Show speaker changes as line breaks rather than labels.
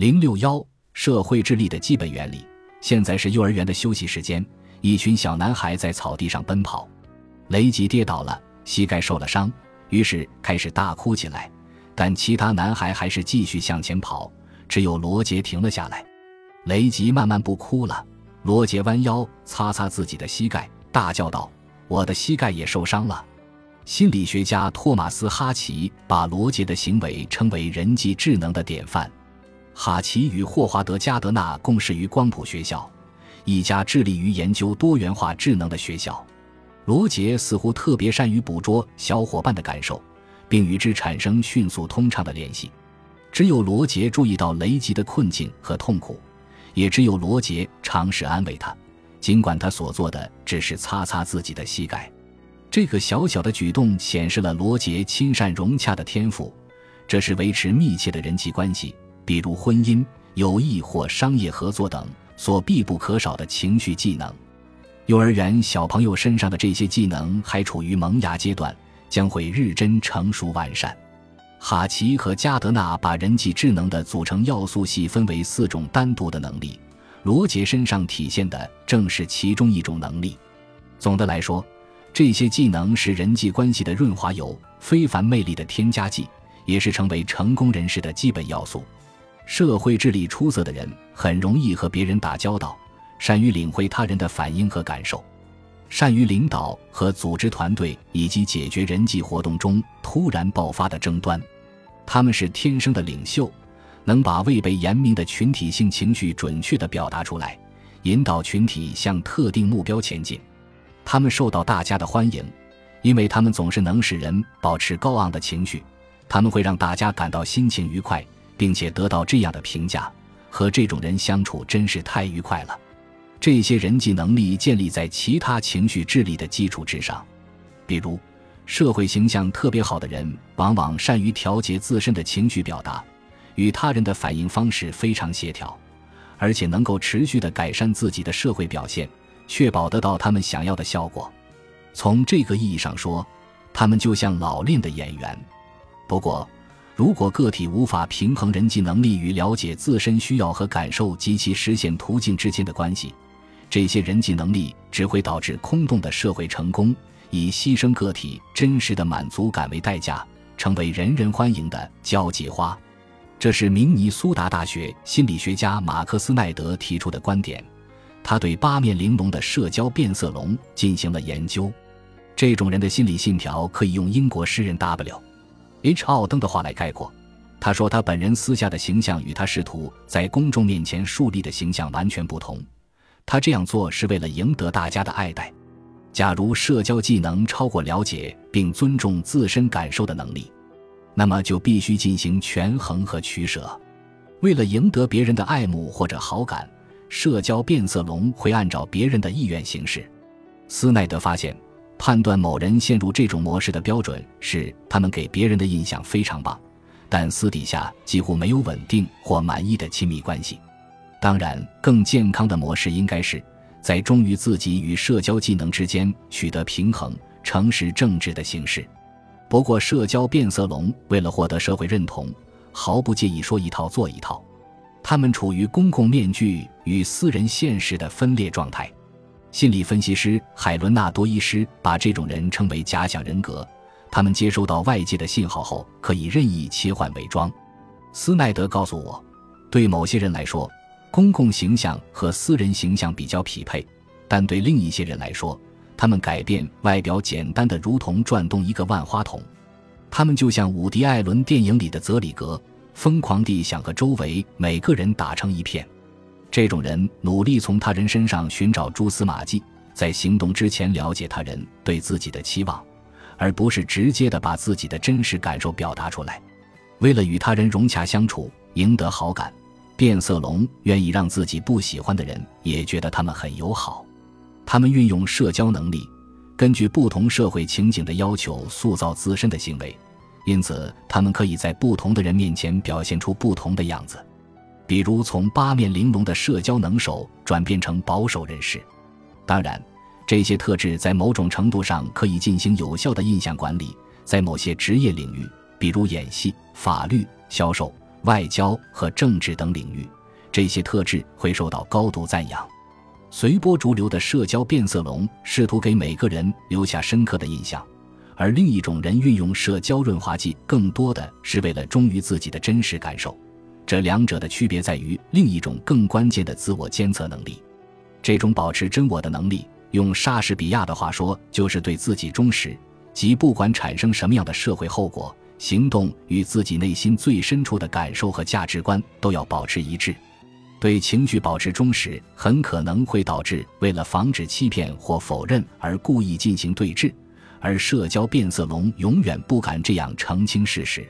零六幺社会智力的基本原理。现在是幼儿园的休息时间，一群小男孩在草地上奔跑。雷吉跌倒了，膝盖受了伤，于是开始大哭起来。但其他男孩还是继续向前跑，只有罗杰停了下来。雷吉慢慢不哭了。罗杰弯腰擦擦自己的膝盖，大叫道：“我的膝盖也受伤了。”心理学家托马斯·哈奇把罗杰的行为称为人际智能的典范。哈奇与霍华德·加德纳共事于光谱学校，一家致力于研究多元化智能的学校。罗杰似乎特别善于捕捉小伙伴的感受。并与之产生迅速通畅的联系。只有罗杰注意到雷吉的困境和痛苦，也只有罗杰尝试安慰他，尽管他所做的只是擦擦自己的膝盖。这个小小的举动显示了罗杰亲善融洽的天赋。这是维持密切的人际关系，比如婚姻、友谊或商业合作等所必不可少的情绪技能。幼儿园小朋友身上的这些技能还处于萌芽阶段。将会日臻成熟完善。哈奇和加德纳把人际智能的组成要素细分为四种单独的能力，罗杰身上体现的正是其中一种能力。总的来说，这些技能是人际关系的润滑油，非凡魅力的添加剂，也是成为成功人士的基本要素。社会智力出色的人很容易和别人打交道，善于领会他人的反应和感受。善于领导和组织团队，以及解决人际活动中突然爆发的争端，他们是天生的领袖，能把未被言明的群体性情绪准确地表达出来，引导群体向特定目标前进。他们受到大家的欢迎，因为他们总是能使人保持高昂的情绪。他们会让大家感到心情愉快，并且得到这样的评价：和这种人相处真是太愉快了。这些人际能力建立在其他情绪智力的基础之上，比如，社会形象特别好的人往往善于调节自身的情绪表达，与他人的反应方式非常协调，而且能够持续的改善自己的社会表现，确保得到他们想要的效果。从这个意义上说，他们就像老练的演员。不过，如果个体无法平衡人际能力与了解自身需要和感受及其实现途径之间的关系，这些人际能力只会导致空洞的社会成功，以牺牲个体真实的满足感为代价，成为人人欢迎的交际花。这是明尼苏达大学心理学家马克思奈德提出的观点。他对八面玲珑的社交变色龙进行了研究。这种人的心理信条可以用英国诗人 W H. 奥登的话来概括。他说：“他本人私下的形象与他试图在公众面前树立的形象完全不同。”他这样做是为了赢得大家的爱戴。假如社交技能超过了解并尊重自身感受的能力，那么就必须进行权衡和取舍。为了赢得别人的爱慕或者好感，社交变色龙会按照别人的意愿行事。斯奈德发现，判断某人陷入这种模式的标准是他们给别人的印象非常棒，但私底下几乎没有稳定或满意的亲密关系。当然，更健康的模式应该是在忠于自己与社交技能之间取得平衡、诚实正直的形式。不过，社交变色龙为了获得社会认同，毫不介意说一套做一套。他们处于公共面具与私人现实的分裂状态。心理分析师海伦娜多伊斯把这种人称为假想人格。他们接收到外界的信号后，可以任意切换伪装。斯奈德告诉我，对某些人来说。公共形象和私人形象比较匹配，但对另一些人来说，他们改变外表简单的如同转动一个万花筒。他们就像伍迪·艾伦电影里的泽里格，疯狂地想和周围每个人打成一片。这种人努力从他人身上寻找蛛丝马迹，在行动之前了解他人对自己的期望，而不是直接的把自己的真实感受表达出来。为了与他人融洽相处，赢得好感。变色龙愿意让自己不喜欢的人也觉得他们很友好，他们运用社交能力，根据不同社会情景的要求塑造自身的行为，因此他们可以在不同的人面前表现出不同的样子，比如从八面玲珑的社交能手转变成保守人士。当然，这些特质在某种程度上可以进行有效的印象管理，在某些职业领域，比如演戏、法律、销售。外交和政治等领域，这些特质会受到高度赞扬。随波逐流的社交变色龙试图给每个人留下深刻的印象，而另一种人运用社交润滑剂，更多的是为了忠于自己的真实感受。这两者的区别在于另一种更关键的自我监测能力。这种保持真我的能力，用莎士比亚的话说，就是对自己忠实，即不管产生什么样的社会后果，行动与自己内心最深处的感受和价值观都要保持一致。对情绪保持忠实，很可能会导致为了防止欺骗或否认而故意进行对峙，而社交变色龙永远不敢这样澄清事实。